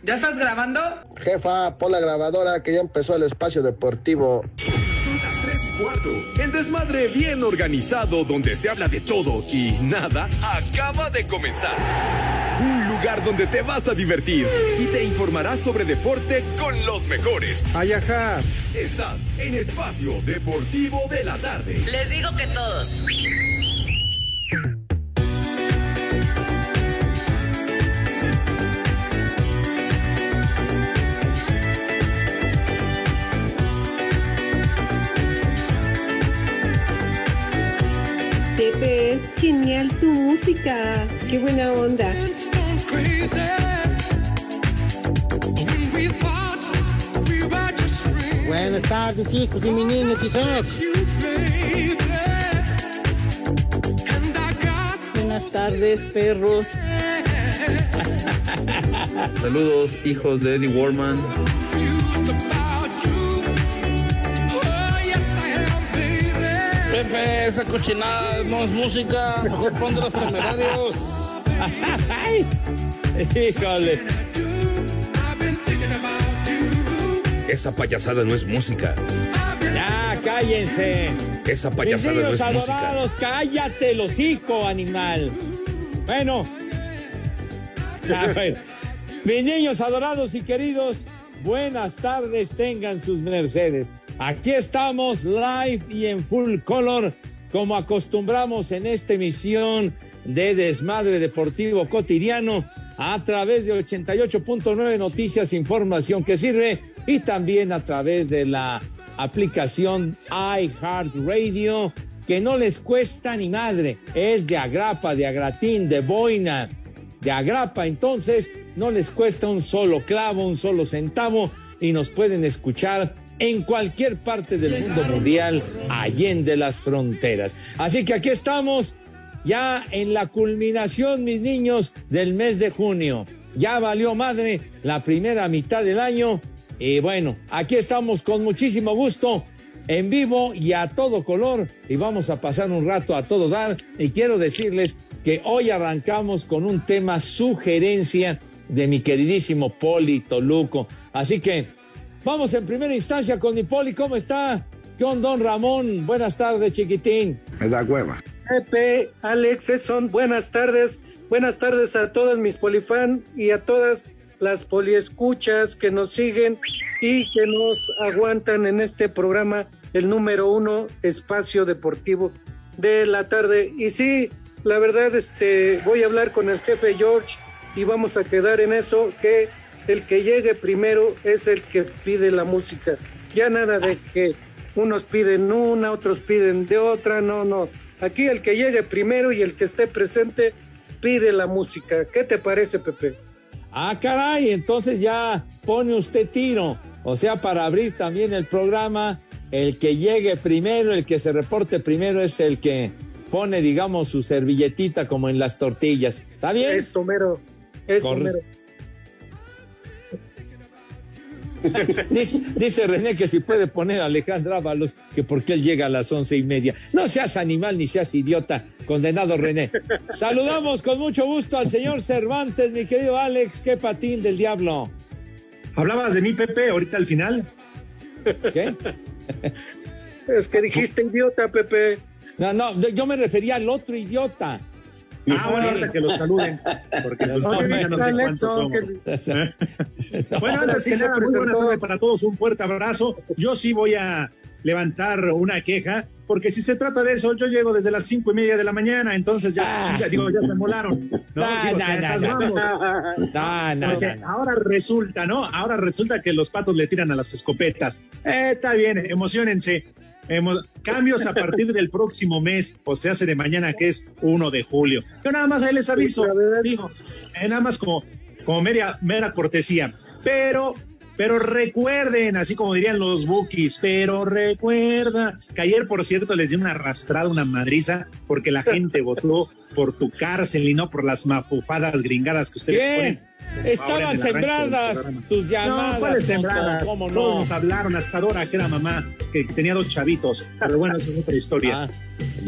¿Ya estás grabando? Jefa, pon la grabadora que ya empezó el espacio deportivo. Son las 3 y cuarto. El desmadre bien organizado donde se habla de todo y nada acaba de comenzar. Un lugar donde te vas a divertir y te informarás sobre deporte con los mejores. Ay, ajá. Estás en Espacio Deportivo de la Tarde. Les digo que todos. Genial tu música. Qué buena onda. Buenas tardes, hijos y mi niño, quizás. Buenas tardes, perros. Saludos, hijos de Eddie Warman. Pepe, esa cochinada no es música. Mejor pon de los temerarios. Híjole. Esa payasada no es música. Ya, cállense. Esa Mis payasada no niños es música. adorados, cállate, el hocico, animal. Bueno. A ver. Mis niños adorados y queridos, buenas tardes, tengan sus mercedes. Aquí estamos live y en full color, como acostumbramos en esta emisión de Desmadre Deportivo Cotidiano, a través de 88.9 Noticias, información que sirve, y también a través de la aplicación iHeartRadio, que no les cuesta ni madre, es de agrapa, de agratín, de boina, de agrapa, entonces no les cuesta un solo clavo, un solo centavo, y nos pueden escuchar en cualquier parte del mundo mundial, allende las fronteras. Así que aquí estamos, ya en la culminación, mis niños, del mes de junio. Ya valió madre la primera mitad del año. Y bueno, aquí estamos con muchísimo gusto, en vivo y a todo color. Y vamos a pasar un rato a todo dar. Y quiero decirles que hoy arrancamos con un tema sugerencia de mi queridísimo Poli Toluco. Así que vamos en primera instancia con mi Poli. ¿Cómo está? ¿Qué onda, don Ramón? Buenas tardes, chiquitín. Me da hueva. Pepe, Alex, Edson, buenas tardes. Buenas tardes a todos mis polifan y a todas las poliescuchas que nos siguen y que nos aguantan en este programa, el número uno, Espacio Deportivo de la tarde. Y sí, la verdad, este, voy a hablar con el jefe George y vamos a quedar en eso, que el que llegue primero es el que pide la música. Ya nada de que unos piden una, otros piden de otra, no, no. Aquí el que llegue primero y el que esté presente pide la música. ¿Qué te parece, Pepe? Ah, caray, entonces ya pone usted tiro. O sea, para abrir también el programa, el que llegue primero, el que se reporte primero es el que pone, digamos, su servilletita como en las tortillas. ¿Está bien? Eso, mero. Eso, Corre- mero. Dice, dice René que si puede poner a Alejandro Ábalos, que porque él llega a las once y media. No seas animal ni seas idiota, condenado René. Saludamos con mucho gusto al señor Cervantes, mi querido Alex, qué patín del diablo. Hablabas de mí, Pepe, ahorita al final. ¿Qué? Es que dijiste idiota, Pepe. No, no, yo me refería al otro idiota. Ah, bueno, ahorita que los saluden, porque pues No, todavía no sé cuántos somos. Bueno, antes que nada, muy buena tarde para todos, un fuerte abrazo. Yo sí voy a levantar una queja, porque si se trata de eso, yo llego desde las cinco y media de la mañana, entonces ya, Ah. ya digo, ya se molaron. No, digo, esas vamos. Porque no, no. ahora resulta, ¿no? Ahora resulta que los patos le tiran a las escopetas. Eh, está bien, emocionense. Emo- cambios a partir del próximo mes, o se hace de mañana, que es 1 de julio. Yo nada más ahí les aviso, digo, eh, nada más como, como mera, mera cortesía. Pero Pero recuerden, así como dirían los bookies, pero recuerda que ayer, por cierto, les di una arrastrada, una madriza, porque la gente votó por tu cárcel y no por las mafufadas gringadas que ustedes ¿Qué? ponen. Estaban sembradas tus llamadas. No, ¿cuáles sembradas? ¿Cómo Todos no? nos hablaron, hasta Dora, que era mamá, que tenía dos chavitos. Pero bueno, esa es otra historia. Ah,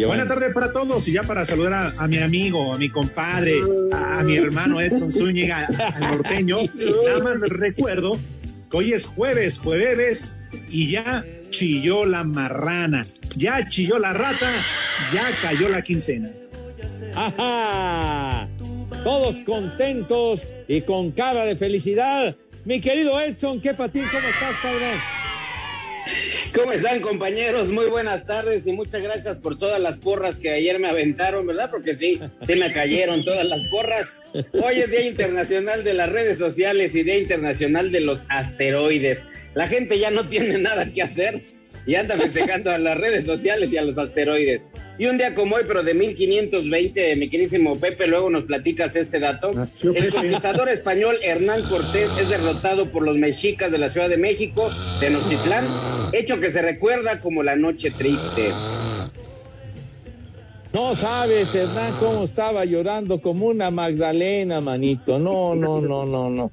Buena tarde para todos y ya para saludar a, a mi amigo, a mi compadre, a, a mi hermano Edson Zúñiga, al norteño. Nada más recuerdo que hoy es jueves, jueves y ya chilló la marrana, ya chilló la rata, ya cayó la quincena. ¡Ajá! Todos contentos y con cara de felicidad. Mi querido Edson, ¿qué patín? ¿Cómo estás, padre? ¿Cómo están compañeros? Muy buenas tardes y muchas gracias por todas las porras que ayer me aventaron, ¿verdad? Porque sí, sí me cayeron todas las porras. Hoy es Día Internacional de las Redes Sociales y Día Internacional de los Asteroides. La gente ya no tiene nada que hacer y anda festejando a las redes sociales y a los asteroides. Y un día como hoy, pero de 1520, mi querísimo Pepe, luego nos platicas este dato. Nació El Pepe. conquistador español Hernán Cortés es derrotado por los mexicas de la Ciudad de México, Tenochtitlán, hecho que se recuerda como la noche triste. No sabes, Hernán, cómo estaba llorando como una Magdalena, manito. No, no, no, no, no.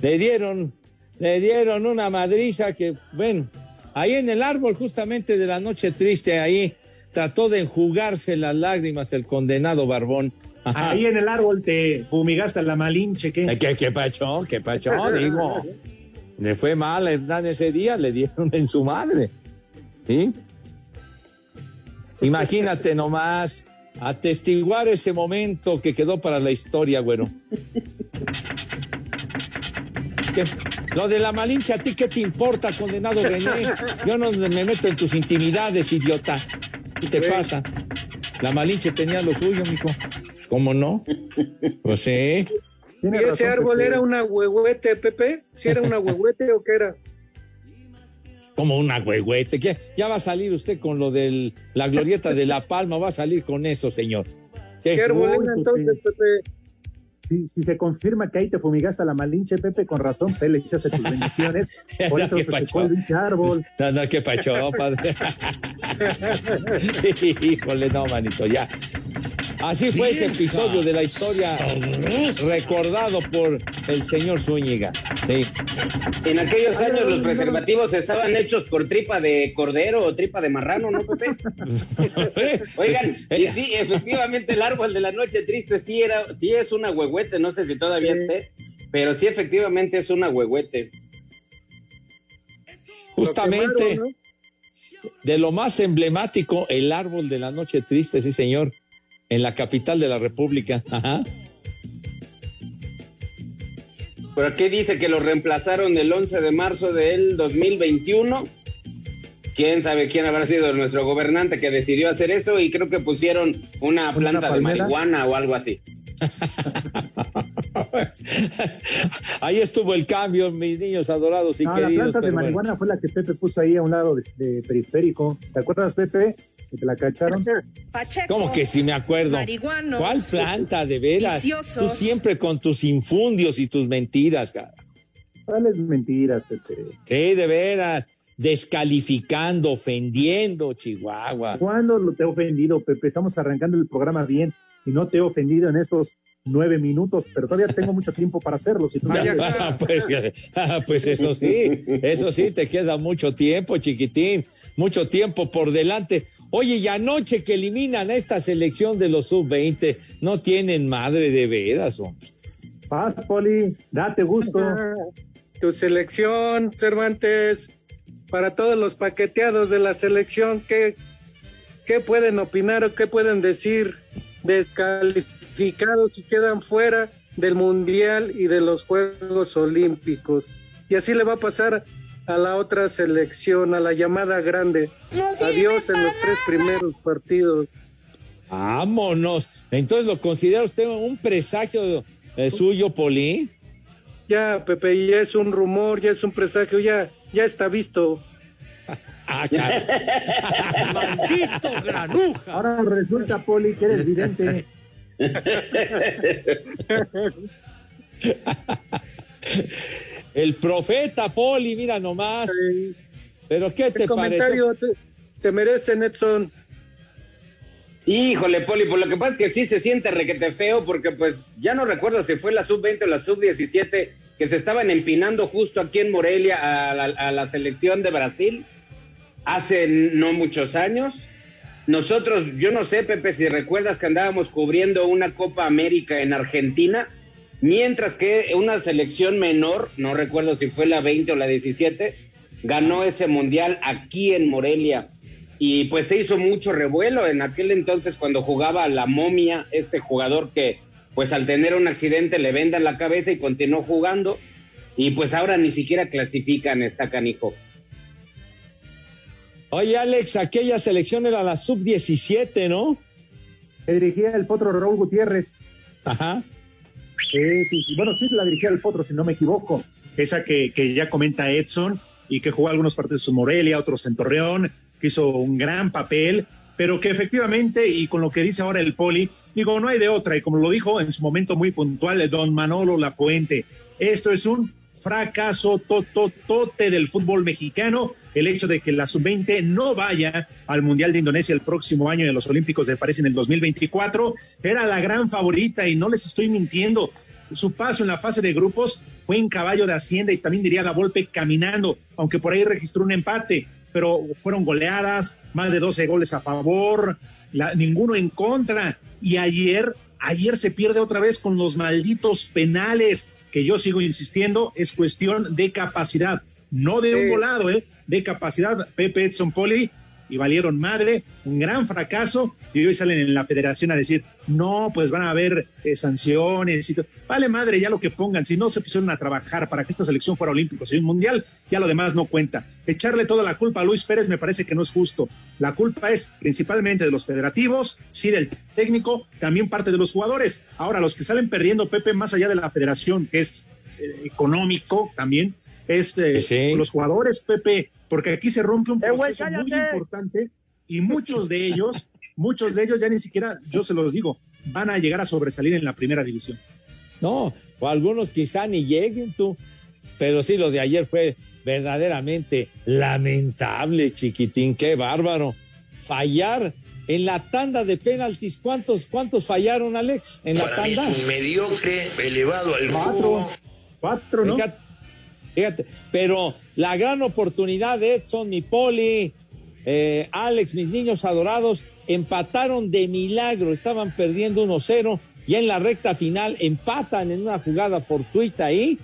Le dieron, le dieron una madriza que, bueno, ahí en el árbol justamente de la noche triste, ahí trató de enjugarse las lágrimas el condenado Barbón. Ajá. Ahí en el árbol te fumigaste la malinche, ¿qué? ¿Qué, qué pacho? ¿Qué pacho? Digo, le fue mal a Hernán ese día, le dieron en su madre. ¿Sí? Imagínate nomás, atestiguar ese momento que quedó para la historia, güero. ¿Qué? Lo de la malinche, ¿a ti qué te importa, condenado René? Yo no me meto en tus intimidades, idiota. ¿Qué te pasa? La malinche tenía lo suyo, mijo. ¿Cómo no? Pues sí. ¿Y Tiene ese árbol era una huehuete, Pepe? ¿Si era una huehuete o qué era? Como una huehuete. ¿Qué? Ya va a salir usted con lo de la glorieta de La Palma, va a salir con eso, señor. ¿Qué? ¿Qué entonces, Pepe? Si, si se confirma que ahí te fumigaste la malinche, Pepe, con razón, te le echaste tus bendiciones. Por eso Qué se pacho. secó el pinche árbol. No, no, qué pacho, padre. Híjole, no, manito, ya. Así fue ese episodio de la historia recordado por el señor Zúñiga. Sí. En aquellos años los preservativos estaban hechos por tripa de cordero o tripa de marrano, ¿no, Pepe? Oigan, y eh, sí, efectivamente el árbol de la noche triste sí era, sí es una huehuete, no sé si todavía Sí. esté, pero sí efectivamente es una huehuete. justamente Lo quemaron, ¿no? de lo más emblemático, el árbol de la noche triste, sí, señor, en la capital de la República. Ajá. Pero aquí dice que lo reemplazaron el 11 de marzo del 2021. Quién sabe quién habrá sido nuestro gobernante que decidió hacer eso y creo que pusieron una planta de marihuana o algo así. Ahí estuvo el cambio, mis niños adorados y No, la queridos. planta de bueno. marihuana fue la que Pepe puso ahí a un lado de, de periférico. ¿Te acuerdas, Pepe? Que te la cacharon. Pacheco. ¿Cómo que sí me acuerdo? Marihuanos. ¿Cuál planta, de veras? Viciosos. Tú siempre con tus infundios y tus mentiras, cara. ¿Cuáles mentiras, Pepe? Sí, de veras. Descalificando, ofendiendo, Chihuahua. ¿Cuándo lo te he ofendido, Pepe? Estamos arrancando el programa bien y no te he ofendido en estos nueve minutos, pero todavía tengo mucho tiempo para hacerlo. Si tú quieres. Ah, pues, ah, pues eso sí, eso sí, te queda mucho tiempo, chiquitín, mucho tiempo por delante. Oye, y anoche que eliminan a esta selección de los sub-20, no tienen madre de veras, hombre. Paz, Poli, date gusto. Ah, Tu selección, Cervantes, para todos los paqueteados de la selección, ¿qué, qué pueden opinar o qué pueden decir? Descalificados y quedan fuera del Mundial y de los Juegos Olímpicos. Y así le va a pasar a la otra selección, a la llamada grande. Adiós en los tres primeros partidos. Vámonos. Entonces, ¿lo considera usted un presagio eh, suyo, Poli? Ya, Pepe, ya es un rumor, ya es un presagio, ya, ya está visto. Ah, caray. ¡Maldito granuja! Ahora resulta, Poli, que eres vidente. El profeta Poli, mira nomás. Pero ¿qué te comentario parece? te, te merece, Netson. Híjole, Poli, por lo que pasa es que sí se siente requete feo porque pues ya no recuerdo si fue la sub-20 o la sub-17 que se estaban empinando justo aquí en Morelia a la, a la selección de Brasil hace no muchos años. Nosotros, yo no sé, Pepe, si recuerdas que andábamos cubriendo una Copa América en Argentina, mientras que una selección menor, no recuerdo si fue la 20 o la 17, ganó ese mundial aquí en Morelia. Y pues se hizo mucho revuelo en aquel entonces cuando jugaba la momia, este jugador que pues al tener un accidente le vendan la cabeza y continuó jugando. Y pues ahora ni siquiera clasifican, está canijo. Oye, Alex, aquella selección era la sub-17, ¿no? Se dirigía el potro Raúl Gutiérrez. Ajá. Sí, sí, sí. Bueno, sí, la dirigía el potro, si no me equivoco. Esa que, que ya comenta Edson y que jugó algunos partidos en Morelia, otros en Torreón, que hizo un gran papel, pero que efectivamente, y con lo que dice ahora el Poli, digo, no hay de otra, y como lo dijo en su momento muy puntual el don Manolo Lapuente, esto es un fracaso tototote del fútbol mexicano, el hecho de que la sub-20 no vaya al Mundial de Indonesia el próximo año a los Olímpicos de París en el 2024, era la gran favorita y no les estoy mintiendo. Su paso en la fase de grupos fue en caballo de Hacienda y también diría la Volpe caminando, aunque por ahí registró un empate, pero fueron goleadas, más de 12 goles a favor, ninguno en contra. Y ayer, ayer se pierde otra vez con los malditos penales que yo sigo insistiendo, es cuestión de capacidad, no de un volado, ¿eh? de capacidad. Pepe Edson Poli y valieron madre, un gran fracaso, y hoy salen en la federación a decir, no, pues van a haber eh, sanciones, y vale madre ya lo que pongan, si no se pusieron a trabajar para que esta selección fuera olímpico, y un mundial, ya lo demás no cuenta. Echarle toda la culpa a Luis Pérez me parece que no es justo. La culpa es principalmente de los federativos, sí del técnico, también parte de los jugadores. Ahora, los que salen perdiendo, Pepe, más allá de la federación, que es eh, económico también, es eh, Sí. los jugadores, Pepe, porque aquí se rompe un Eh, güey, proceso muy importante y muchos de ellos, muchos de ellos ya ni siquiera, yo se los digo, van a llegar a sobresalir en la primera división. No, o algunos quizá ni lleguen tú. Pero sí, lo de ayer fue verdaderamente lamentable, chiquitín. Qué bárbaro. Fallar en la tanda de penaltis. ¿Cuántos, cuántos fallaron, Alex? En la Para mí es tanda. un mediocre elevado al Cuatro, cubo. cuatro, ¿no? Fíjate, fíjate, pero la gran oportunidad de Edson, mi poli, eh, Alex, mis niños adorados, empataron de milagro, estaban perdiendo 1-0 y en la recta final empatan en una jugada fortuita ahí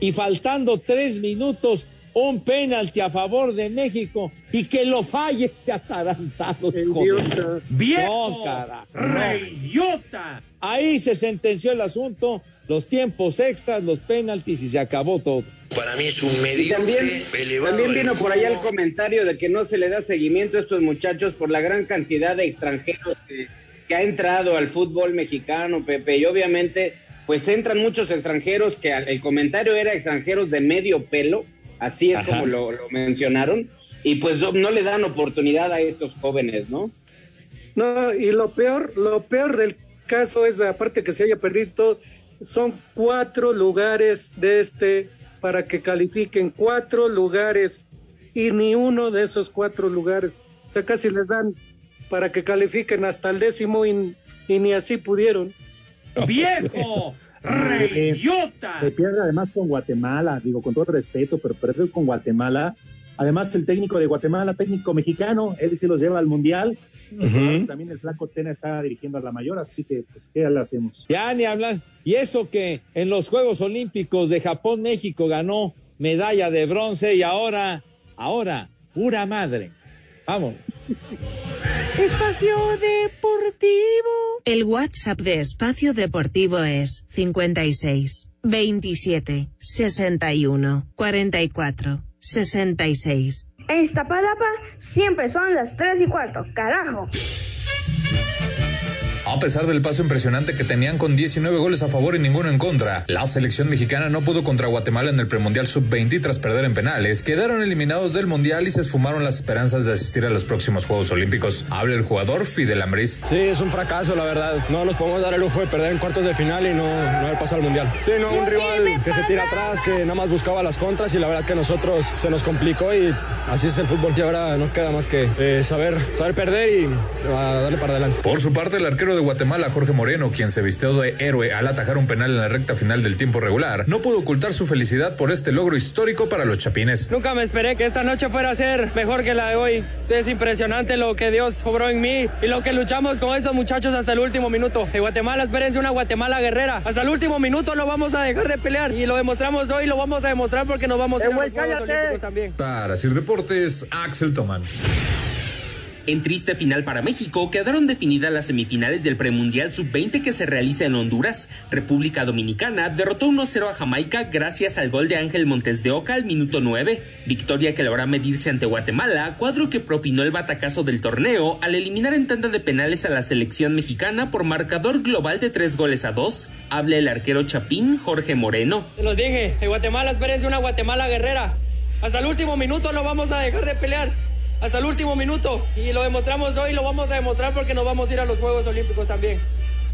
y faltando tres minutos un penalti a favor de México y que lo falle este atarantado. Idiota. No, carajo, no. Ahí se sentenció el asunto, los tiempos extras, los penaltis y se acabó todo. Para mí es un Y mediocre también, elevado también vino por allá el comentario de que no se le da seguimiento a estos muchachos por la gran cantidad de extranjeros que, que ha entrado al fútbol mexicano, Pepe. Y obviamente, pues entran muchos extranjeros que al- el comentario era extranjeros de medio pelo, así es Ajá. como lo, lo mencionaron. Y pues no, no le dan oportunidad a estos jóvenes, ¿no? No, y lo peor, lo peor del caso es, aparte que se haya perdido todo, son cuatro lugares de este para que califiquen, cuatro lugares, y ni uno de esos cuatro lugares. O sea, casi les dan para que califiquen hasta el décimo y, y ni así pudieron. ¡Viejo! ¡Reyota! Se pierde además con Guatemala, digo con todo respeto, pero perder con Guatemala. Además, el técnico de Guatemala, técnico mexicano, él sí los lleva al mundial. También el Flaco Tena está dirigiendo a la mayor, así que, pues, ¿qué le hacemos? Ya ni hablar. Y eso que en los Juegos Olímpicos de Japón, México ganó medalla de bronce y ahora, ahora, pura madre. Vamos. Espacio Deportivo. El WhatsApp de Espacio Deportivo es 56 27 61 44 66. En Iztapalapa siempre son las 3 y cuarto, carajo. A pesar del paso impresionante que tenían con 19 goles a favor y ninguno en contra, la selección mexicana no pudo contra Guatemala en el premundial sub-20 y tras perder en penales, quedaron eliminados del mundial y se esfumaron las esperanzas de asistir a los próximos Juegos Olímpicos. Habla el jugador Fidel Ambris. Sí, es un fracaso, la verdad. No nos podemos dar el lujo de perder en cuartos de final y no, no haber pasado al mundial. Sí, no, un rival que se tira atrás, que nada más buscaba las contras y la verdad que a nosotros se nos complicó y así es el fútbol que ahora no queda más que eh, saber, saber perder y a darle para adelante. Por su parte, el arquero de Guatemala, Jorge Moreno, quien se vistió de héroe al atajar un penal en la recta final del tiempo regular, no pudo ocultar su felicidad por este logro histórico para los chapines. Nunca me esperé que esta noche fuera a ser mejor que la de hoy. Es impresionante lo que Dios obró en mí y lo que luchamos con estos muchachos hasta el último minuto. De Guatemala, espérense una Guatemala guerrera. Hasta el último minuto no vamos a dejar de pelear y lo demostramos hoy, lo vamos a demostrar porque nos vamos a ir a los Juegos Olímpicos también. Para Sir Deportes, Axel Toman. En triste final para México, quedaron definidas las semifinales del premundial sub-20 que se realiza en Honduras. República Dominicana derrotó 1-0 a Jamaica gracias al gol de Ángel Montes de Oca al minuto 9. Victoria que logra medirse ante Guatemala, cuadro que propinó el batacazo del torneo al eliminar en tanda de penales a la selección mexicana por marcador global de 3 goles a 2. Habla el arquero Chapín, Jorge Moreno. Te lo dije, de Guatemala espérense una Guatemala guerrera. Hasta el último minuto no vamos a dejar de pelear hasta el último minuto y lo demostramos hoy, lo vamos a demostrar porque nos vamos a ir a los Juegos Olímpicos también.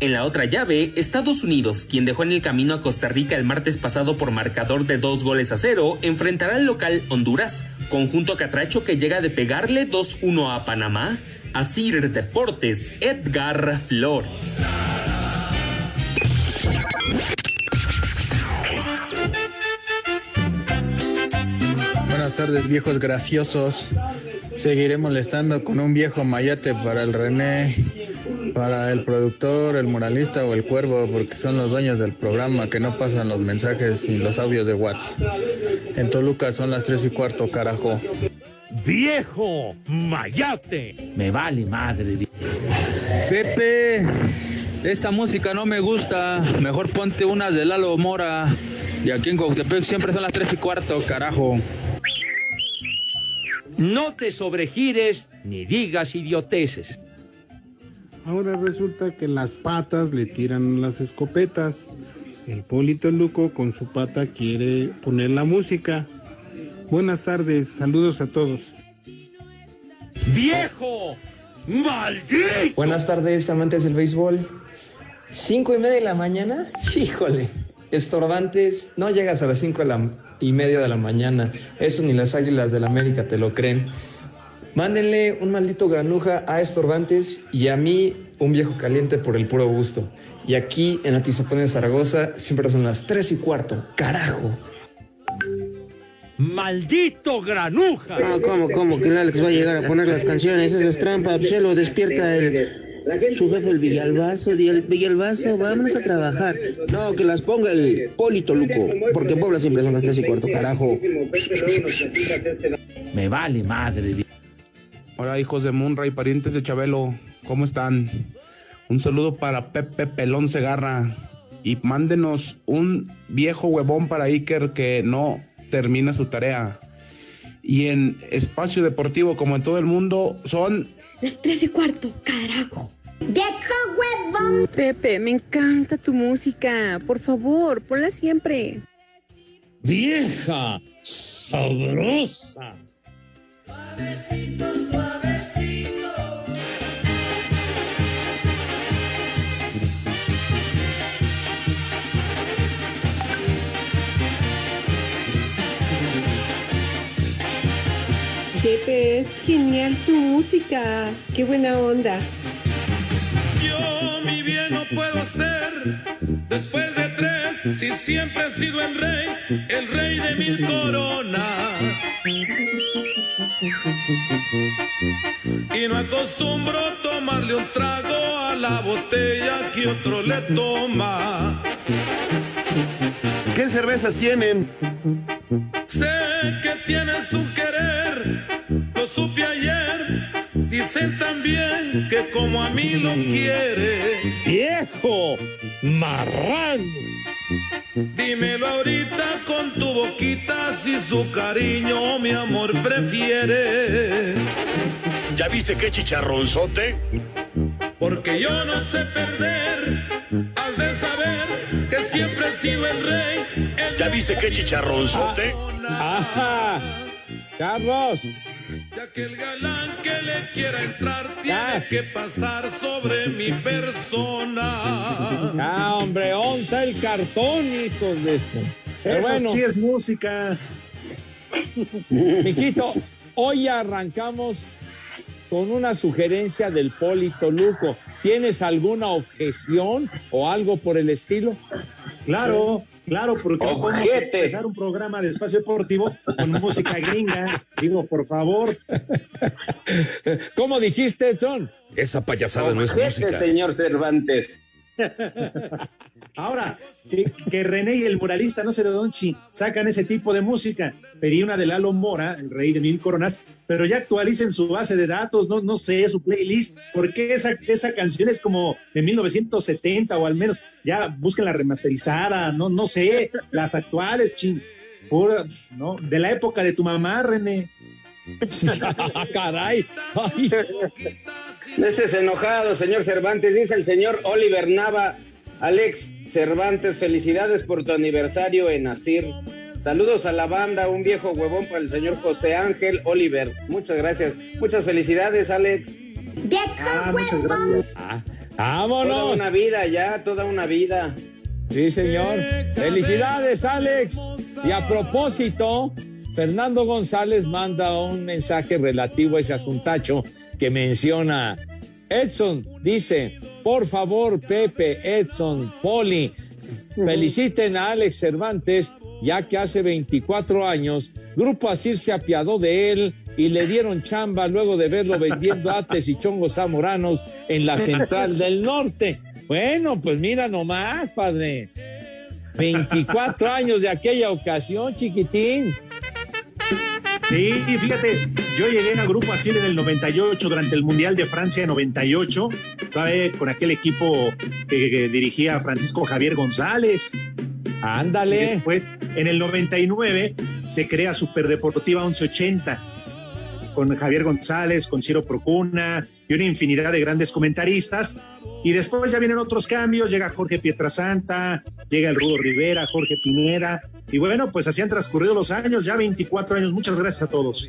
En la otra llave, Estados Unidos, quien dejó en el camino a Costa Rica el martes pasado por marcador de dos goles a cero, enfrentará al local Honduras, conjunto catracho que llega de pegarle 2-1 a Panamá. A Sir Deportes, Edgar Flores. Buenas tardes, viejos graciosos. Seguiré molestando con un viejo mayate para el René, para el productor, el muralista o el cuervo, porque son los dueños del programa que no pasan los mensajes y los audios de WhatsApp. En Toluca son las tres y cuarto, carajo. ¡Viejo mayate! Me vale madre. Pepe, esa música no me gusta. Mejor ponte unas de Lalo Mora. Y aquí en Coctepec siempre son las tres y cuarto, carajo. No te sobregires ni digas idioteces. Ahora resulta que las patas le tiran las escopetas. El Polito Luco con su pata quiere poner la música. Buenas tardes, saludos a todos. ¡Viejo! ¡Maldito! Buenas tardes, amantes del béisbol. ¿Cinco y media de la mañana? Híjole, estorbantes, no llegas a las cinco de la y media de la mañana. Eso ni las águilas del América te lo creen. Mándenle un maldito granuja a estorbantes y a mí un viejo caliente por el puro gusto. Y aquí en Atizapán de Zaragoza siempre son las tres y cuarto. ¡Carajo! ¡Maldito granuja! No, ¿cómo, cómo? Que el Alex va a llegar a poner las canciones. Esa es trampa. Se lo despierta el, su jefe, el Villalbazo. El Villalbazo, vámonos a trabajar. No, que las ponga el Polito Luco. Porque Puebla siempre son las tres y cuarto, carajo. Me vale madre. Hola, hijos de Munra y parientes de Chabelo. ¿Cómo están? Un saludo para Pepe Pelón Segarra. Y mándenos un viejo huevón para Iker que no termina su tarea. Y en espacio deportivo, como en todo el mundo, son las tres y cuarto, carajo. ¡Viejo huevón! Pepe, me encanta tu música. Por favor, ponla siempre. ¡Vieja! ¡Sabrosa! Pepe, es genial tu música. Qué buena onda. Yo mi bien no puedo ser después de tres, si siempre he sido el rey, el rey de mil coronas. Y no acostumbro tomarle un trago a la botella que otro le toma. ¿Qué cervezas tienen? Sé que tienes un Dicen también que como a mí lo quiere. ¡Viejo! ¡Marrano! Dímelo ahorita con tu boquita si su cariño mi amor prefieres. ¿Ya viste qué chicharronzote? porque yo no sé perder. Has de saber que siempre he sido el rey. ¿Ya viste qué chicharronzote? ¡Ajá! ¡Charros! Ya que el galán que le quiera entrar tiene que pasar sobre mi persona. Ah, hombre, onta el cartón, hijos de eso. Pero Eso bueno, sí es música. mijito, hoy arrancamos con una sugerencia del Polito Luco. ¿Tienes alguna objeción o algo por el estilo? Claro, claro, porque no podemos Ojete. empezar un programa de espacio deportivo con música gringa. Digo, por favor. ¿Cómo dijiste, Edson? Esa payasada no es Ojete, música. señor Cervantes. Ahora, que, que René y el muralista, no sé de dónde chi, sacan ese tipo de música. Pedí una de Lalo Mora, el rey de mil coronas, pero ya actualicen su base de datos, no, no sé, su playlist, porque esa, esa canción es como de 1970 o al menos ya busquen la remasterizada, no, no sé, las actuales, chin, pura, ¿no? De la época de tu mamá, René. Caray. Ay. Este es enojado, señor Cervantes. Dice el señor Oliver Nava. Alex Cervantes, felicidades por tu aniversario en Asir. Saludos a la banda, un viejo huevón para el señor José Ángel Oliver. Muchas gracias. Muchas felicidades, Alex. Ah, muchas gracias. Ah, Toda vámonos. una vida ya, toda una vida. Sí, señor. Felicidades, Alex. Y a propósito, Fernando González manda un mensaje relativo a ese asuntacho que menciona Edson. Dice, por favor, Pepe, Edson, Poli, feliciten a Alex Cervantes, ya que hace 24 años Grupo Asir se apiadó de él y le dieron chamba luego de verlo vendiendo ates y chongos zamoranos en la central del norte. Bueno, pues mira nomás, padre. 24 años de aquella ocasión, chiquitín. Sí, fíjate, yo llegué a Grupo Así en el 98, durante el Mundial de Francia 98, todavía con aquel equipo que, que dirigía Francisco Javier González. Ándale. Y después, en el 99, se crea Superdeportiva 1180, con Javier González, con Ciro Procuna y una infinidad de grandes comentaristas. Y después ya vienen otros cambios, llega Jorge Pietrasanta, llega el Rudo Rivera, Jorge Pineda. Y bueno, pues así han transcurrido los años, ya 24 años. Muchas gracias a todos.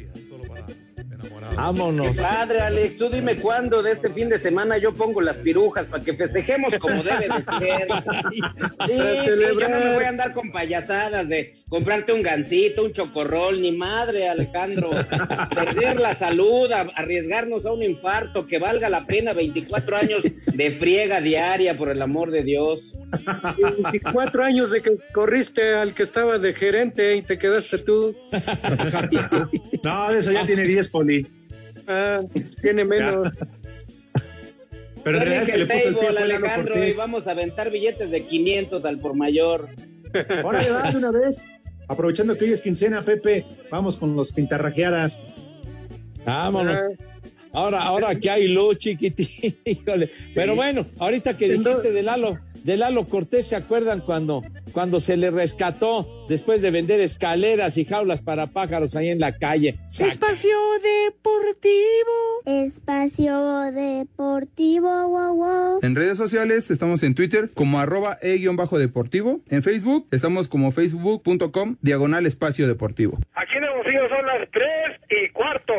Vámonos. Padre, Alex, tú dime cuándo de este fin de semana yo pongo las pirujas para que festejemos como debe de ser. Sí, yo no me voy a andar con payasadas de comprarte un gancito, un chocorrol, ni madre, Alejandro. Perder la salud, arriesgarnos a un infarto, que valga la pena 24 años de friega diaria, por el amor de Dios. 24 años de que corriste al que estaba de gerente y te quedaste tú. No, de eso ya tiene 10, Poli. Ah, tiene menos. Pero en realidad que le el puso el pie Alejandro, y vamos a aventar billetes de 500 al por mayor. Órale, va de una vez. Aprovechando que hoy es quincena, Pepe, vamos con los pintarrajeadas. Vámonos. Ahora, ahora que hay luz, chiquitín, híjole. Pero bueno, ahorita que dijiste de Lalo, de Lalo Cortés, ¿se acuerdan cuando, cuando se le rescató después de vender escaleras y jaulas para pájaros ahí en la calle? Espacio Deportivo. Espacio Deportivo, wow, wow. En redes sociales estamos en Twitter como arroba e-deportivo. En Facebook estamos como facebook.com diagonal espacio deportivo. Aquí en Hermosillo son las 3 y cuarto.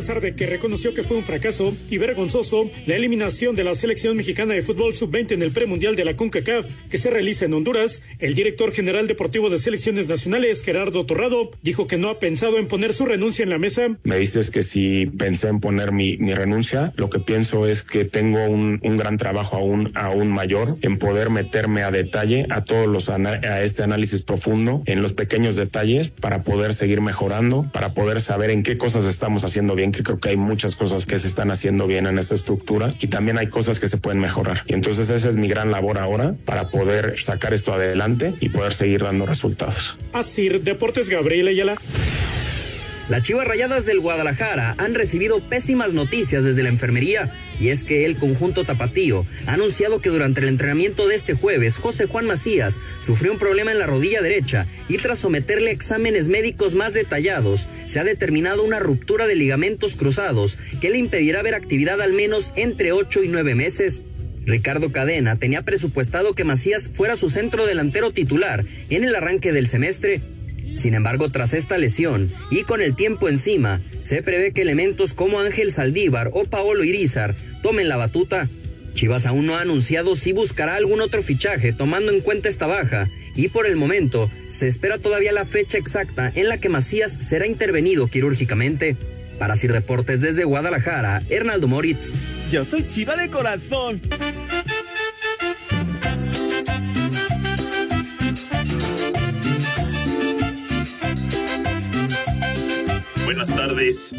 Pesar de que reconoció que fue un fracaso y vergonzoso la eliminación de la selección mexicana de fútbol sub-20 en el premundial de la CONCACAF que se realiza en Honduras, el director general deportivo de selecciones nacionales, Gerardo Torrado, dijo que no ha pensado en poner su renuncia en la mesa. Me dices que si pensé en poner mi, mi renuncia, lo que pienso es que tengo un, un gran trabajo aún, aún mayor en poder meterme a detalle a todos los a este análisis profundo en los pequeños detalles para poder seguir mejorando, para poder saber en qué cosas estamos haciendo bien, que creo que hay muchas cosas que se están haciendo bien en esta estructura y también hay cosas que se pueden mejorar. Y entonces esa es mi gran labor ahora para poder sacar esto adelante y poder seguir dando resultados. Asir Deportes Gabriel Ayala. Las Chivas Rayadas del Guadalajara han recibido pésimas noticias desde la enfermería. Y es que el conjunto tapatío ha anunciado que durante el entrenamiento de este jueves, José Juan Macías sufrió un problema en la rodilla derecha y tras someterle exámenes médicos más detallados, se ha determinado una ruptura de ligamentos cruzados que le impedirá ver actividad al menos entre 8 y 9 meses. Ricardo Cadena tenía presupuestado que Macías fuera su centro delantero titular en el arranque del semestre. Sin embargo, tras esta lesión y con el tiempo encima, se prevé que elementos como Ángel Saldívar o Paolo Irizar tomen la batuta. Chivas aún no ha anunciado si buscará algún otro fichaje tomando en cuenta esta baja y por el momento se espera todavía la fecha exacta en la que Macías será intervenido quirúrgicamente. Para Sir Deportes desde Guadalajara, Hernaldo Moritz. Yo soy chiva de corazón. Buenas tardes.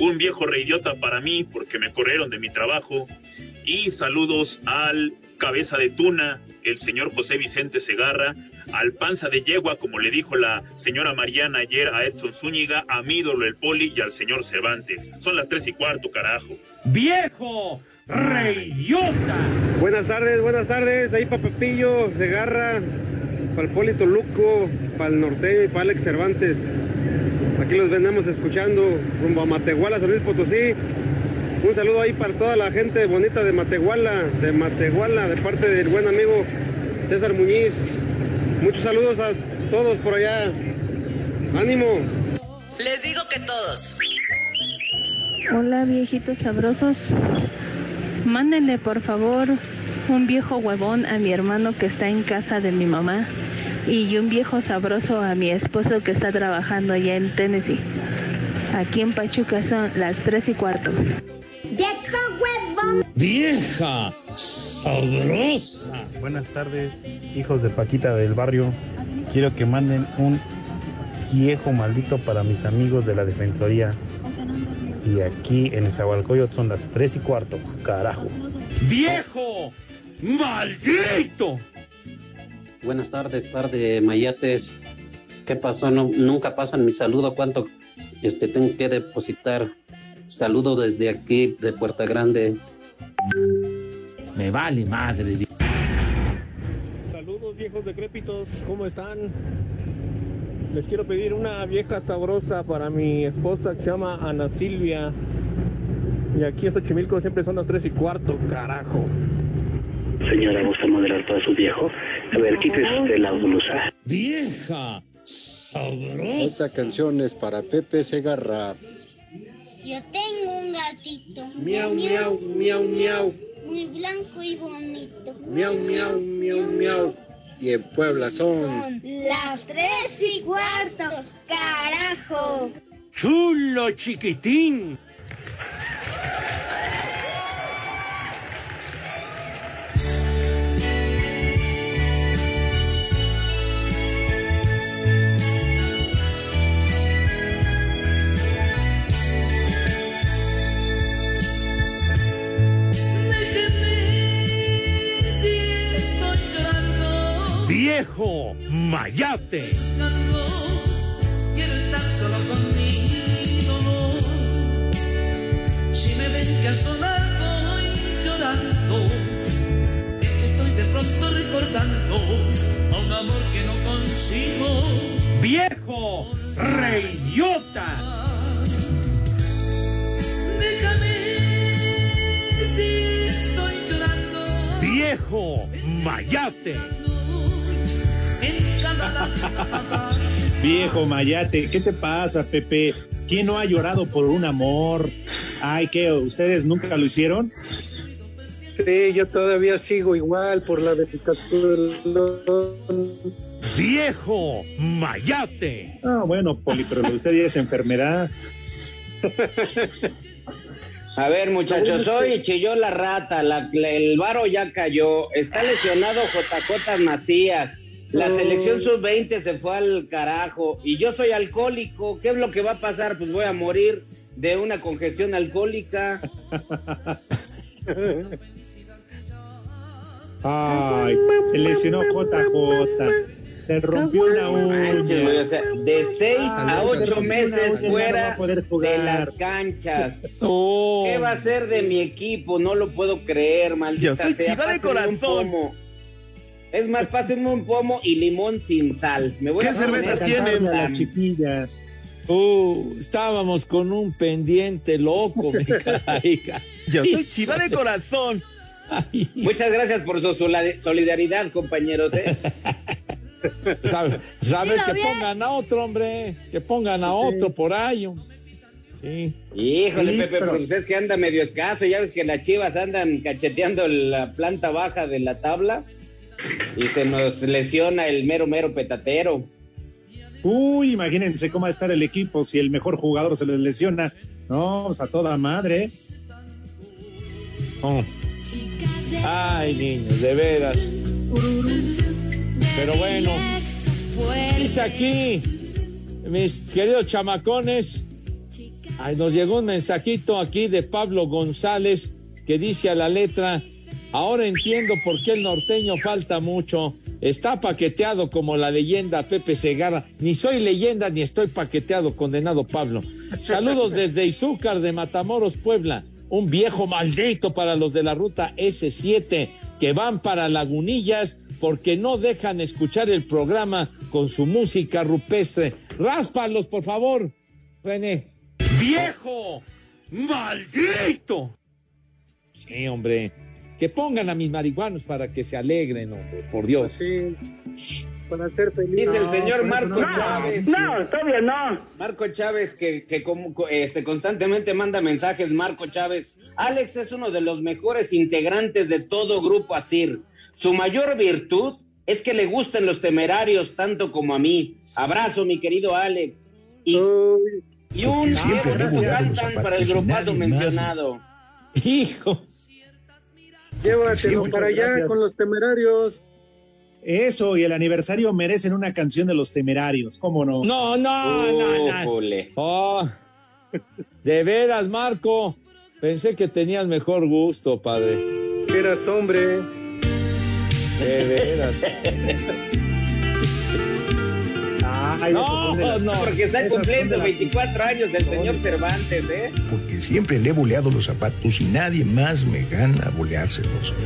Un viejo reidiota para mí porque me corrieron de mi trabajo. Y saludos al cabeza de tuna, el señor José Vicente Segarra, al panza de yegua, como le dijo la señora Mariana ayer a Edson Zúñiga, a mi ídolo el Poli y al señor Cervantes. Son las tres y cuarto, carajo. ¡Viejo! ¡Reyota! Buenas tardes, buenas tardes. Ahí para Pepillo, Segarra, para el Polito Luco, para el norteño y para Alex Cervantes. Aquí los vendemos escuchando rumbo a Matehuala, San Luis Potosí. Un saludo ahí para toda la gente bonita de Matehuala, de Matehuala, de parte del buen amigo César Muñiz. Muchos saludos a todos por allá. Ánimo. Les digo que todos. Hola viejitos sabrosos. Mándenle por favor un viejo huevón a mi hermano que está en casa de mi mamá y un viejo sabroso a mi esposo que está trabajando allá en Tennessee. Aquí en Pachuca son las tres y cuarto. ¡Vieja! ¡Sabrosa! Buenas tardes, hijos de Paquita del barrio. Quiero que manden un viejo maldito para mis amigos de la Defensoría. Y aquí en Esahualcoyot son las tres y cuarto. Carajo. ¡Viejo! ¡Maldito! Buenas tardes, tarde Mayates. ¿Qué pasó? No, nunca pasan mi saludo. ¿Cuánto este, tengo que depositar? Saludo desde aquí, de Puerta Grande. Me vale madre. Saludos viejos decrépitos, ¿cómo están? Les quiero pedir una vieja sabrosa para mi esposa que se llama Ana Silvia. Y aquí en Xochimilco siempre son las tres y cuarto, carajo. Señora, ¿gusta moderar todo su viejo? A ver, quítese usted la blusa. ¡Vieja! ¡Sabrosa! Esta canción es para Pepe Segarra. Yo tengo un gatito. Miau, miau, miau, miau. Muy blanco y bonito. Miau, miau, miau, miau. Y en Puebla son... Son las tres y cuarto. Carajo. ¡Chulo chiquitín! ¡Viejo! ¡Mayate! quiero estar solo conmigo. No. Si me ven que a solas voy llorando, es que estoy de pronto recordando a un amor que no consigo. ¡Viejo! ¡Reyota! Déjame si estoy llorando. ¡Viejo! ¡Mayate! Viejo Mayate, ¿qué te pasa, Pepe? ¿Quién no ha llorado por un amor? Ay, ¿qué? ¿Ustedes nunca lo hicieron? Sí, yo todavía sigo igual por la dedicación. ¡Viejo! ¡Mayate! Ah, bueno, Poli, pero lo de usted ya es enfermedad. A ver, muchachos, hoy chilló la rata, la- la- el varo ya cayó, está lesionado JJ Macías, la selección sub-20 se fue al carajo y yo soy alcohólico, ¿qué es lo que va a pasar? Pues voy a morir de una congestión alcohólica. Ay, se lesionó JJ. Se rompió una uña. o sea, de seis Ah, a se ocho rompió una meses no fuera de las canchas. Oh. ¿Qué va a ser de mi equipo? No lo puedo creer, maldita Yo soy sea, chiva de corazón. Es más, pásenme un pomo y limón sin sal. Me voy ¿Qué a cervezas tienen? A las chiquillas. Uh, estábamos con un pendiente loco, me caiga. Yo soy chiva de corazón. Muchas gracias por su solidaridad, compañeros. ¿eh? Sabe, sabe Dilo que bien. pongan a otro, hombre. Que pongan a otro por ahí. Sí. Híjole, Sí, Pepe, pero- pero pues es que anda medio escaso. Ya ves que las chivas andan cacheteando la planta baja de la tabla y se nos lesiona el mero, mero petatero. Uy, imagínense cómo va a estar el equipo si el mejor jugador se les lesiona. No, pues a toda madre. Oh. Ay, niños, de veras. Pero bueno, dice aquí, mis queridos chamacones, ay, nos llegó un mensajito aquí de Pablo González que dice a la letra, ahora entiendo por qué el norteño falta mucho, está paqueteado como la leyenda Pepe Segarra, ni soy leyenda ni estoy paqueteado, condenado Pablo. Saludos desde Izúcar de Matamoros, Puebla. Un viejo maldito para los de la ruta S7 que van para Lagunillas porque no dejan escuchar el programa con su música rupestre. Ráspalos, por favor, René. ¡Viejo! ¡Maldito! Sí, hombre. Que pongan a mis marihuanos para que se alegren, hombre, por Dios. Sí, para ser feliz. Dice el señor Marco no. Chávez. No, todavía no. Marco Chávez, que, que como, este, constantemente manda mensajes. Marco Chávez. Alex es uno de los mejores integrantes de todo Grupo Asir. Su mayor virtud es que le gustan los temerarios tanto como a mí. Abrazo, mi querido Alex. Y, y un cantan para el grupazo mencionado. Hijo. Llévatelo para allá gracias. con los temerarios. Eso y el aniversario merecen una canción de los temerarios, ¿cómo no? No, no, no, no. Oh, de veras, Marco. Pensé que tenías mejor gusto, padre. Eras hombre. De veras. Ay, no, no. Porque está cumpliendo de las 24 años el señor Cervantes, ¿eh? Porque siempre le he boleado los zapatos y nadie más me gana a boleárselos.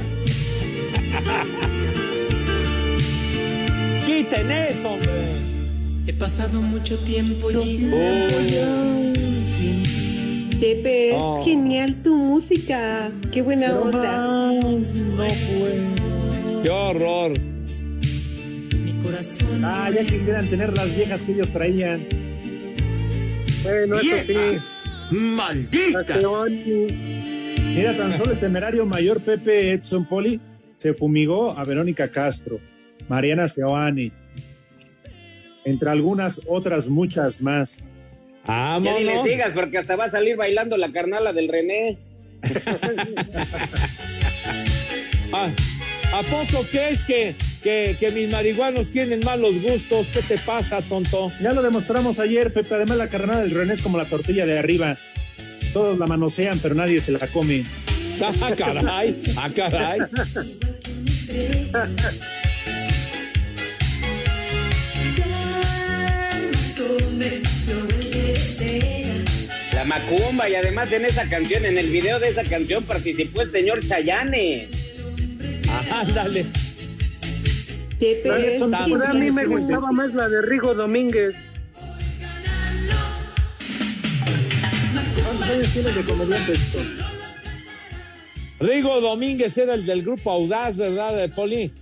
Quiten eso, hombre. He pasado mucho tiempo Pepe, es Oh. genial tu música. Qué buena onda. Qué horror. Ah, ya quisieran tener las viejas que ellos traían. Bueno, eso sí. ¡Maldita! Mira, tan solo el temerario mayor Pepe Edson Poli se fumigó a Verónica Castro, Mariana Seoane, entre algunas otras muchas más. Ya ni le sigas porque hasta va a salir bailando la carnala del René. Ah, ¿A poco crees que, que, que mis marihuanos tienen malos gustos? ¿Qué te pasa, tonto? Ya lo demostramos ayer, Pepe. Además, la carnada del René es como la tortilla de arriba. Todos la manosean, pero nadie se la come. Ah, caray, ah, caray. La macumba y además en esa canción, en el video de esa canción participó el señor Chayane. Ándale. A mí me gustaba más la de Rigo Domínguez. ¿Cuántos años tienes de comediante esto? Rigo Domínguez era el del grupo Audaz, ¿verdad, de Poli?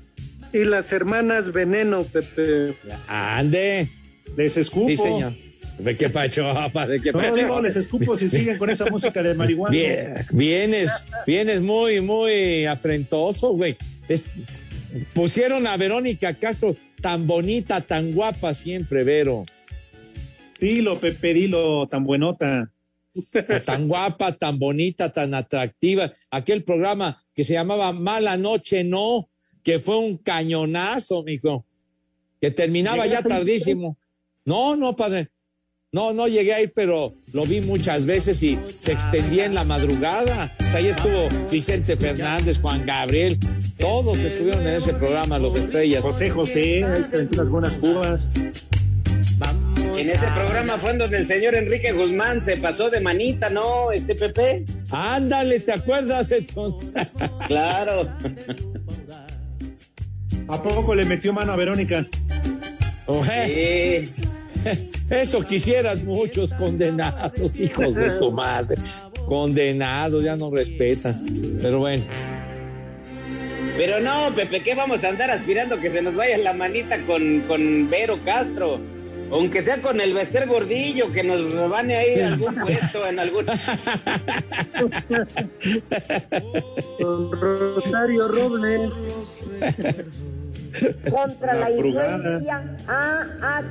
Y las hermanas Veneno, Pepe. Ande. Les escupo. Sí, señor. ¿De qué pacho, apa? ¿De qué No, pacho? digo, les escupo si siguen con esa música de marihuana. Bien, vienes, vienes muy, muy afrentoso, güey. Es- pusieron a Verónica Castro tan bonita, tan guapa siempre, Vero. Dilo, Pepe, dilo, tan buenota. Tan guapa, tan bonita, tan atractiva. Aquel programa que se llamaba Mala Noche No, que fue un cañonazo, mijo. Que terminaba ya tardísimo. No, no, padre. No, no llegué a ir, pero lo vi muchas veces y se extendía en la madrugada. O sea, ahí estuvo Vicente Fernández, Juan Gabriel. Todos estuvieron en ese programa, los estrellas. José José, ahí se aventó unas buenas cubas. En ese programa fue en donde el señor Enrique Guzmán se pasó de manita, ¿no? Este Pepe. Ándale, ¿te acuerdas, Edson? claro. ¿A poco le metió mano a Verónica? Oje. Eso quisieras muchos condenados, hijos de su madre. Condenados, ya no respetan. Pero bueno. Pero no, Pepe, ¿qué vamos a andar aspirando que se nos vaya la manita con, con Vero Castro? Aunque sea con el Bester Gordillo, que nos rebane ahí algún puesto en algún. Con Rosario Robles. Contra la, La influencia AHLNL.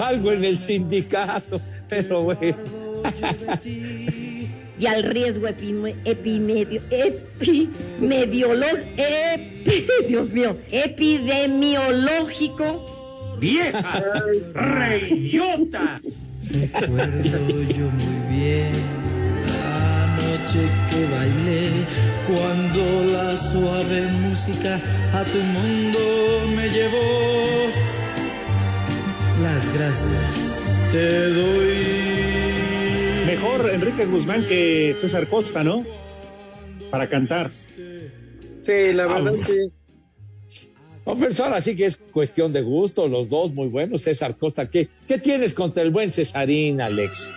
Algo en el sindicato. Pero bueno. y al riesgo epime- epimedio, epimediolo- epi- Dios mío, epidemiológico. ¡Vieja! ¡Reyota! Recuerdo yo muy bien la noche que bailé cuando la suave música a tu mundo me llevó. Las gracias te doy. Mejor Enrique Guzmán que César Costa, ¿no? Para cantar. Sí, la verdad que No, pero ahora sí que es cuestión de gusto, los dos muy buenos. César Costa, ¿qué, qué tienes contra el buen Cesarín, Alex?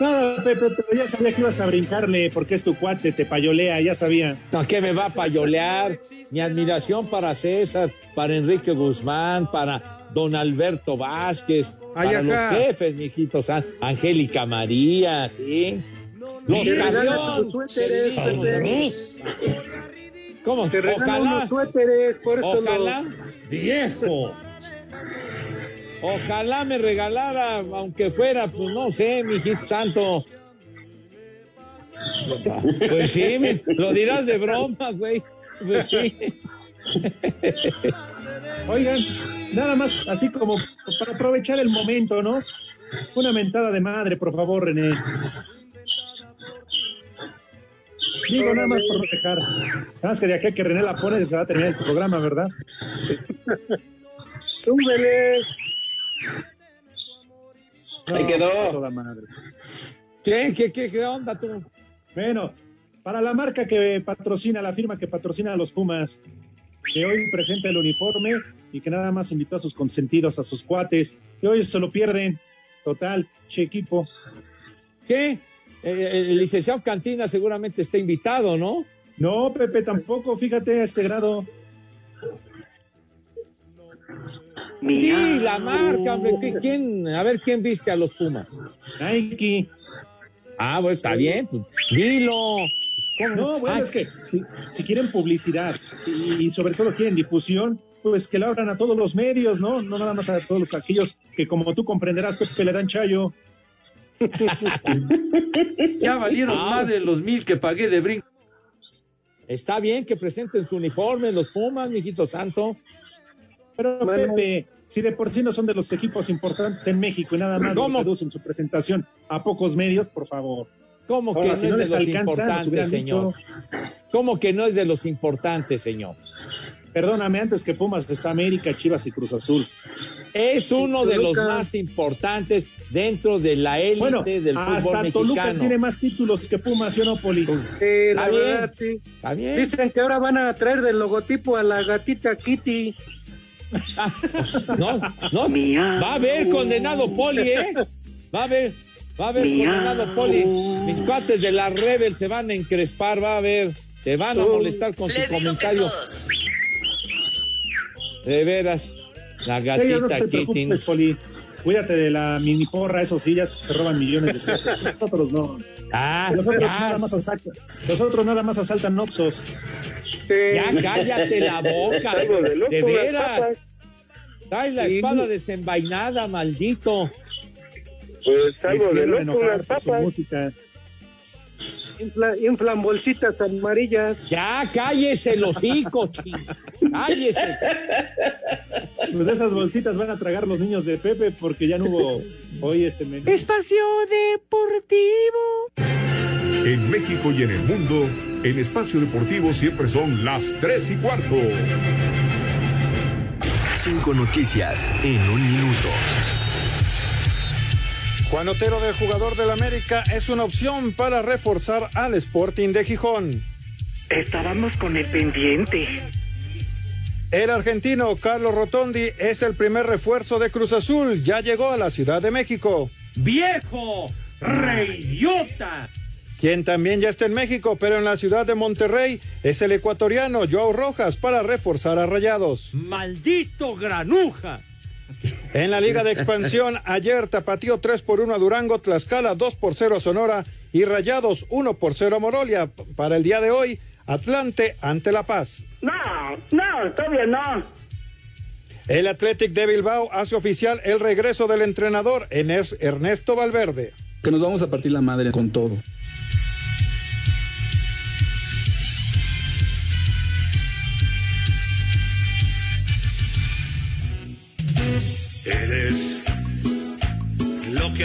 Nada, Pepe, pero ya sabía que ibas a brincarle porque es tu cuate, te payolea, ya sabía. No, ¿qué me va a payolear? Mi admiración para César, para Enrique Guzmán, para don Alberto Vázquez, Ay, para los ajá. jefes, mijitos, An- Angélica María, ¿sí? Los suéteres, Pepe. ¿Cómo? te Ojalá. unos suéteres, por eso lo- Ojalá, viejo. Ojalá me regalara, aunque fuera, pues no sé, mi hijito santo. Pues sí, me- lo dirás de broma, güey. Pues sí. Oigan, nada más, así como para aprovechar el momento, ¿no? Una mentada de madre, por favor, René. Digo, nada más por no dejar. Nada más que de aquí a que René la pone se va a terminar este programa, ¿verdad? Súbele. Ahí quedó. a toda madre. ¿Qué, qué, qué, qué onda tú? Bueno, para la marca que patrocina, la firma que patrocina a los Pumas, que hoy presenta el uniforme y que nada más invitó a sus consentidos, a sus cuates, que hoy se lo pierden. Total, che equipo. ¿Qué? Eh, el licenciado Cantina seguramente está invitado, ¿no? No, Pepe, tampoco, fíjate a este grado. Sí, la marca, hombre. ¿qué- ¿Quién? A ver, ¿quién viste a los Pumas? Nike. Ah, bueno, está bien. pues, dilo. No, bueno, Ah, es que si, si quieren publicidad y, y sobre todo quieren difusión, pues que la abran a todos los medios, ¿no? No nada más a todos los, aquellos que como tú comprenderás, Pepe, le dan chayo. Ya valieron Ah. más de los mil que pagué de brinco. Está bien que presenten su uniforme los Pumas, mijito santo. Pero Pepe, si de por sí no son de los equipos importantes en México y nada más ¿Cómo? reducen su presentación a pocos medios, por favor. ¿Cómo que no si es de les los importantes, señor? dicho. ¿Cómo que no es de los importantes, señor? Perdóname, antes que Pumas está América, Chivas y Cruz Azul. Es uno de los más importantes dentro de la élite Bueno, del fútbol hasta Toluca mexicano. tiene más títulos que Pumas, ¿sí o no, Poli? Sí, la Está bien. verdad, sí. Está bien. Dicen que ahora van a traer del logotipo a la gatita Kitty. No, no. Va a haber condenado Poli, ¿eh? Va a haber, va a haber condenado Poli. Mis cuates de la Rebel se van a encrespar, va a haber, se van a molestar con su Les que comentario. De veras, la no gatita te Kitty. Poli. Cuídate de la mini porra, esos sí, ya se roban millones de pesos. Nosotros no. Ah, Nosotros ya, nada más asaltan, nosotros nada más asaltan Oxos. ya cállate la boca. De loco, De las veras. Trae la Sí. espada desenvainada, maldito. Pues algo de loco su papas. música. Infla- inflan bolsitas amarillas. Ya, cállese el hocico, ching. Cállese. Pues esas bolsitas van a tragar los niños de Pepe porque ya no hubo hoy este menú. Espacio Deportivo. En México y en el mundo, en Espacio Deportivo siempre son las 3 y cuarto. Cinco noticias en un minuto. Juan Otero del jugador del América es una opción para reforzar al Sporting de Gijón. Estábamos con el pendiente. El argentino Carlos Rotondi es el primer refuerzo de Cruz Azul. Ya llegó a la Ciudad de México. ¡Viejo! ¡Reyota! Quien también ya está en México, pero en la ciudad de Monterrey, es el ecuatoriano Joao Rojas para reforzar a Rayados. ¡Maldito granuja! En la Liga de Expansión, ayer Tapatío 3 por 1 a Durango, Tlaxcala 2 por 0 a Sonora y Rayados 1 por 0 a Morolia. Para el día de hoy, Atlante ante La Paz. No, no, todavía no. El Athletic de Bilbao hace oficial el regreso del entrenador Ernesto Valverde. Que nos vamos a partir la madre con todo.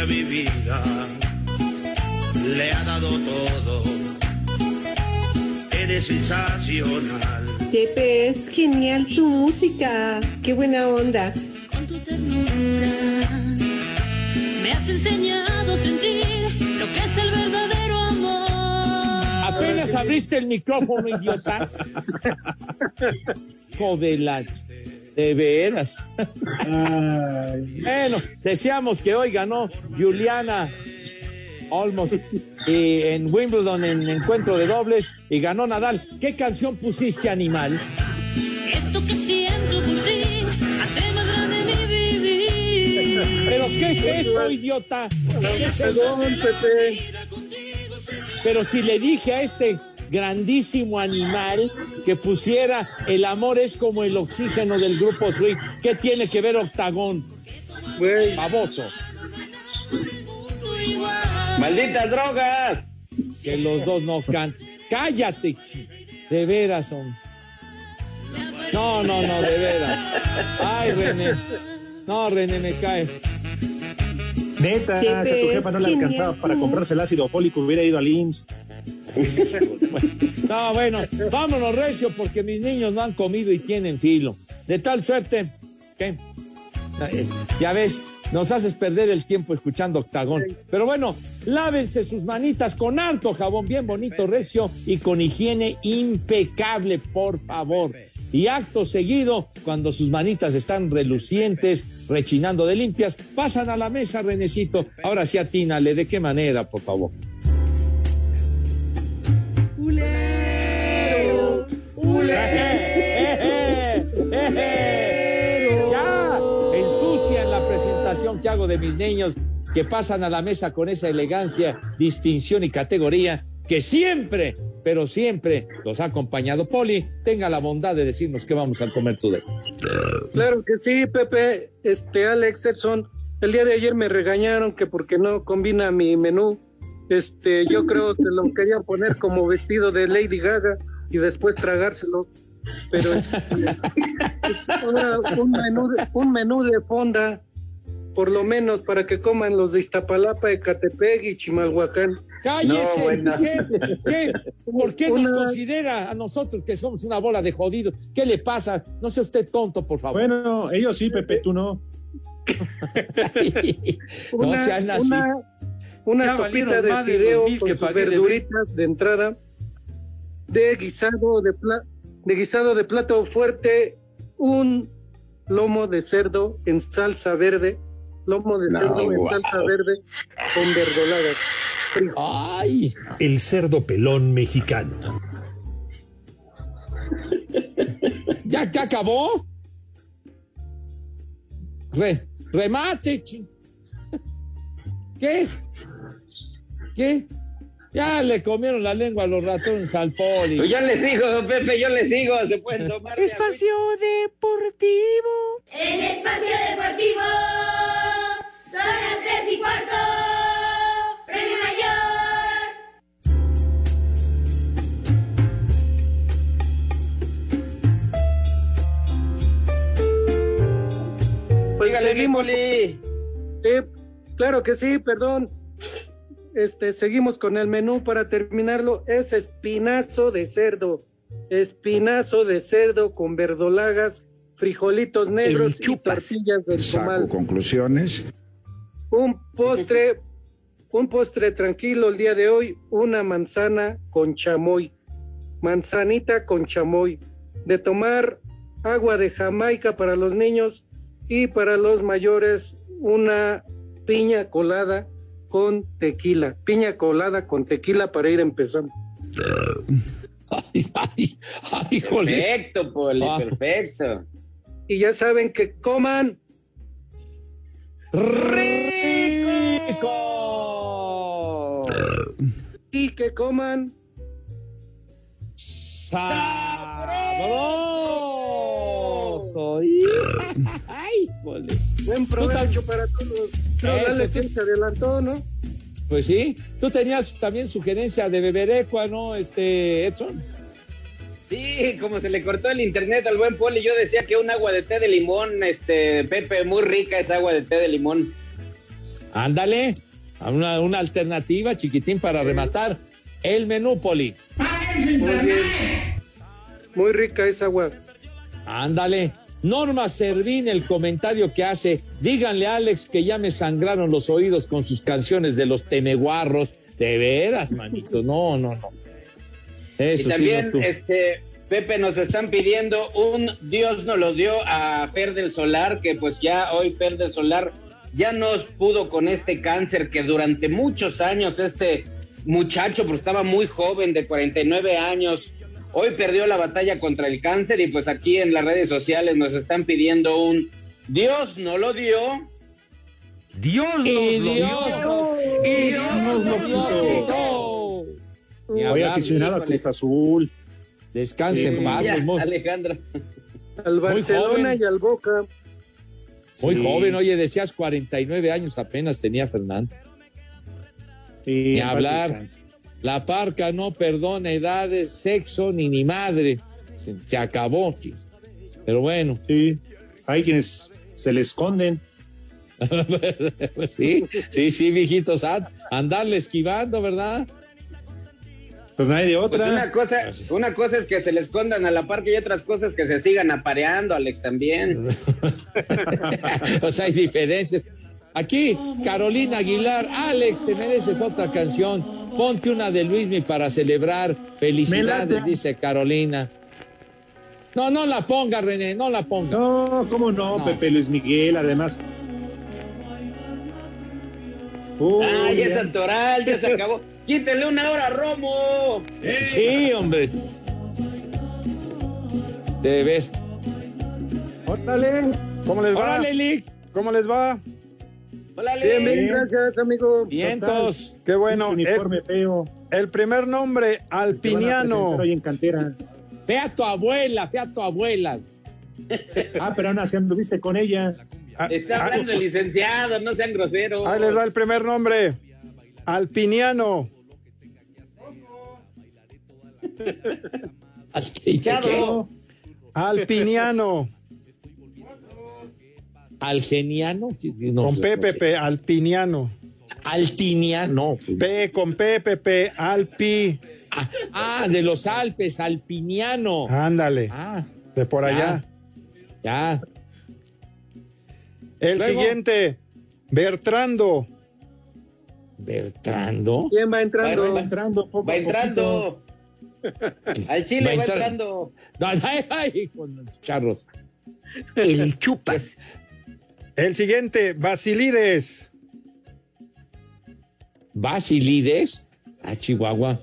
A mi vida le ha dado todo. Eres sensacional. Pepe, es genial tu música. Qué buena onda. Con tu ternura me has enseñado a sentir lo que es el verdadero amor. Apenas abriste el micrófono, idiota. Joder, la... De veras. Bueno, deseamos que hoy ganó Juliana Olmos y en Wimbledon en encuentro de dobles y ganó Nadal. ¿Qué canción pusiste, animal? Esto que siento por ti hace más grande mi vivir. ¿Pero qué es eso, idiota? ¿Qué es eso? Pero si le dije a este grandísimo animal que pusiera el amor es como el oxígeno del grupo Sweet, ¿qué tiene que ver Octagón? Baboso. ¡Malditas drogas! Que los dos no cantan. Cállate, de veras son. No, no, no, de veras. Ay, René. No, René, me cae. Neta, si a tu jefa no le alcanzaba para comprarse el ácido fólico, hubiera ido al IMSS. No, bueno, vámonos, Recio, porque mis niños no han comido y tienen filo. De tal suerte que, ya ves, nos haces perder el tiempo escuchando Octagón. Pero bueno, lávense sus manitas con harto jabón, bien bonito, Recio, y con higiene impecable, por favor. Y acto seguido, cuando sus manitas están relucientes, rechinando de limpias, pasan a la mesa, Renecito. Ahora sí atínale, ¿de qué manera, por favor? Ya ensucian la presentación que hago de mis niños que pasan a la mesa con esa elegancia, distinción y categoría que siempre, pero siempre los ha acompañado. Poli, tenga la bondad de decirnos qué vamos a comer today. Claro que sí, Pepe. Este, Alex Edson, el día de ayer me regañaron que porque no combina mi menú. Este, yo creo que lo querían poner como vestido de Lady Gaga y después tragárselo. Pero este, ahora un menú de, un menú de fonda, por lo menos para que coman los de Iztapalapa, Ecatepec y Chimalhuacán. Cállese. No, bueno. ¿Qué? ¿Qué? ¿Por qué nos Una- considera a nosotros que somos una bola de jodidos? ¿Qué le pasa? No sea usted tonto, por favor. Bueno, ellos sí, Pepe, tú no. no una, sean así. una, una Ya sopita de fideo con que sus de verduritas de, entrada, de guisado de, pla- de guisado de plato fuerte, un lomo de cerdo en salsa verde, lomo de No, cerdo en salsa verde con verdolagas. ¡Ay! El cerdo pelón mexicano. ¿Ya, ya acabó? Re- remate. ¿Qué? ¿Qué? Ya le comieron la lengua a los ratones al poli. Pues yo le sigo, Pepe, yo le sigo. Se pueden tomar. Espacio Deportivo. En Espacio Deportivo son las tres y cuarto. Premio Mayor. Seguimos. Poli. Sí, claro que sí, perdón. Este, seguimos con el menú para terminarlo. Es espinazo de cerdo. Espinazo de cerdo con verdolagas, frijolitos negros y tortillas del Saco comal. conclusiones. Un postre, un postre tranquilo el día de hoy, una manzana con chamoy. Manzanita con chamoy. De tomar agua de Jamaica para los niños y para los mayores una piña colada con tequila. Piña colada con tequila para ir empezando. Perfecto, Poli, Ah. perfecto. Y ya saben que coman rico y que coman sabroso. Ay, jole. buen provecho para todos. Eso, Alex sí. se adelantó, ¿no? Pues sí, tú tenías también sugerencia de beber ecua, ¿no, este Edson? Sí, como se le cortó el internet al buen Poli, yo decía que un agua de té de limón, este, Pepe, muy rica esa agua de té de limón. Ándale, una, una alternativa, chiquitín, para rematar el menú, Poli. Muy bien. Muy rica esa agua. Ándale. Norma Servín, el comentario que hace, díganle a Alex que ya me sangraron los oídos con sus canciones de los temeguarros. De veras, manito, no, no, no. Eso y sí, también, no este, Pepe, nos están pidiendo un Dios nos lo dio a Fer del Solar, que pues ya hoy Fer del Solar ya nos pudo con este cáncer que durante muchos años este muchacho, pues estaba muy joven, de 49 años, hoy perdió la batalla contra el cáncer y pues aquí en las redes sociales nos están pidiendo un Dios no lo dio. Dios nos Y lo Dios, dio. y Dios nos lo quitó. Voy aficionado a. Cruz Azul. Descanse en paz, Ya, pues, muy, Alejandro. Al Barcelona joven. y al Boca. muy Sí. joven. Oye, decías 49 años apenas tenía Fernando. Sí, Ni hablar. descanse. La parca no perdona edades, sexo ni ni madre. Se, se acabó, tío. Pero bueno. Sí, hay quienes se le esconden. sí, sí, sí, viejitos, andarle esquivando, ¿verdad? Pues nadie de Pues otra. una cosa, una cosa es que se le escondan a la parque y otras cosas que se sigan apareando, Alex, también. o sea, hay diferencias. Aquí, Carolina Aguilar, Alex, te mereces otra canción. Ponte una de Luismi para celebrar. Felicidades, dice Carolina. No, no la ponga, René, no la ponga. No, cómo no, No. Pepe Luis Miguel, además. Uy, ¡Ay, ya. es santoral! ¡Ya se acabó! ¡Quítenle una hora a Romo! Sí, hombre. De ver. Órale, ¿cómo les va? Órale, Lick. ¿Cómo les va? ¡Hola, Bien, bien, Bien. gracias, amigo. Vientos. Qué bueno. Uniforme El, feo. el primer nombre, Alpiniano. hoy en cantera. Ve a tu abuela, ve a tu abuela. Ah, pero aún así anduviste con ella. Ah, Está hablando el licenciado, no sean groseros. Ahí les va el primer nombre. Alpiniano. Chado. Alpiniano. Algeniano. No, Con no P, sé. Pepe, Alpiniano. Altiniano. P con P, Pepe, Alpi. Ah, ah, de los Alpes, alpiniano. Ándale, Ah, de por allá. ya. El Luego. siguiente, Bertrando. Bertrando. ¿Quién va entrando? va- entrando poco va entrando. Al Chile Va entrando. No, ay, ay, con los charros. El chupas. El siguiente, Basilides. Basilides. A Chihuahua.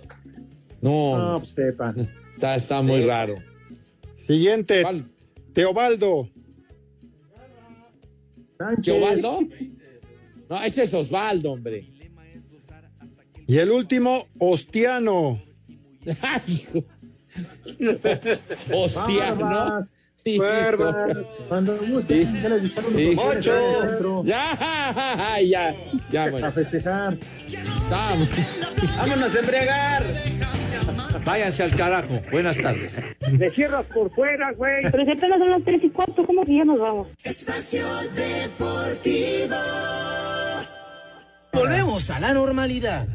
No, No, pues sepa. está, está muy raro. Siguiente, ¿Cuál? Teobaldo. Sánchez. ¿Teobaldo? No, ese es Osvaldo, hombre. Y el último, Ostiano. Ay, Cuando guste, Sí. ya les Sí. Ocho. Ya, ya, ya, bueno. A festejar. Vamos. ¡Vámonos a embriagar! Váyanse al carajo. Buenas tardes. Le cierras por fuera, güey. Pero si apenas son las tres y cuarto, ¿cómo que ya nos vamos? Volvemos a la normalidad.